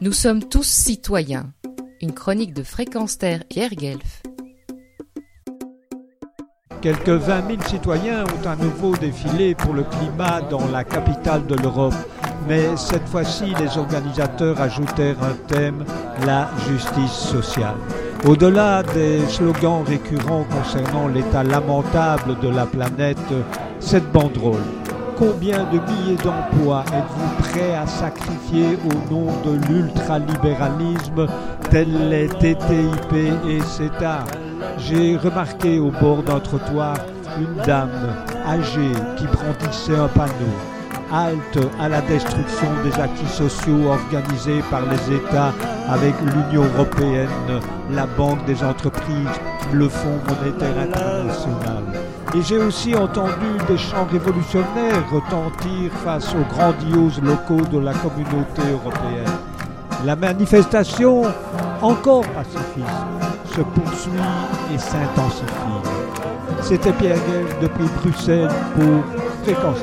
Nous sommes tous citoyens. Une chronique de Fréquence Terre Pierre Guelf. Quelques 20 000 citoyens ont à nouveau défilé pour le climat dans la capitale de l'Europe. Mais cette fois-ci, les organisateurs ajoutèrent un thème, la justice sociale. Au-delà des slogans récurrents concernant l'état lamentable de la planète, cette banderole Combien de milliers d'emplois êtes-vous prêts à sacrifier au nom de l'ultralibéralisme tel les TTIP et CETA J'ai remarqué au bord d'un trottoir une dame âgée qui brandissait un panneau. Halte à la destruction des acquis sociaux organisés par les États avec l'Union européenne, la Banque des entreprises, le Fonds monétaire international. Et j'ai aussi entendu des chants révolutionnaires retentir face aux grandioses locaux de la communauté européenne. La manifestation, encore pacifiste, se poursuit et s'intensifie. C'était Pierre Gueule depuis Bruxelles pour Fréquence.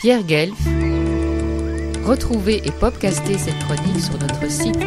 Pierre Guelf. Retrouvez et podcastez cette chronique sur notre site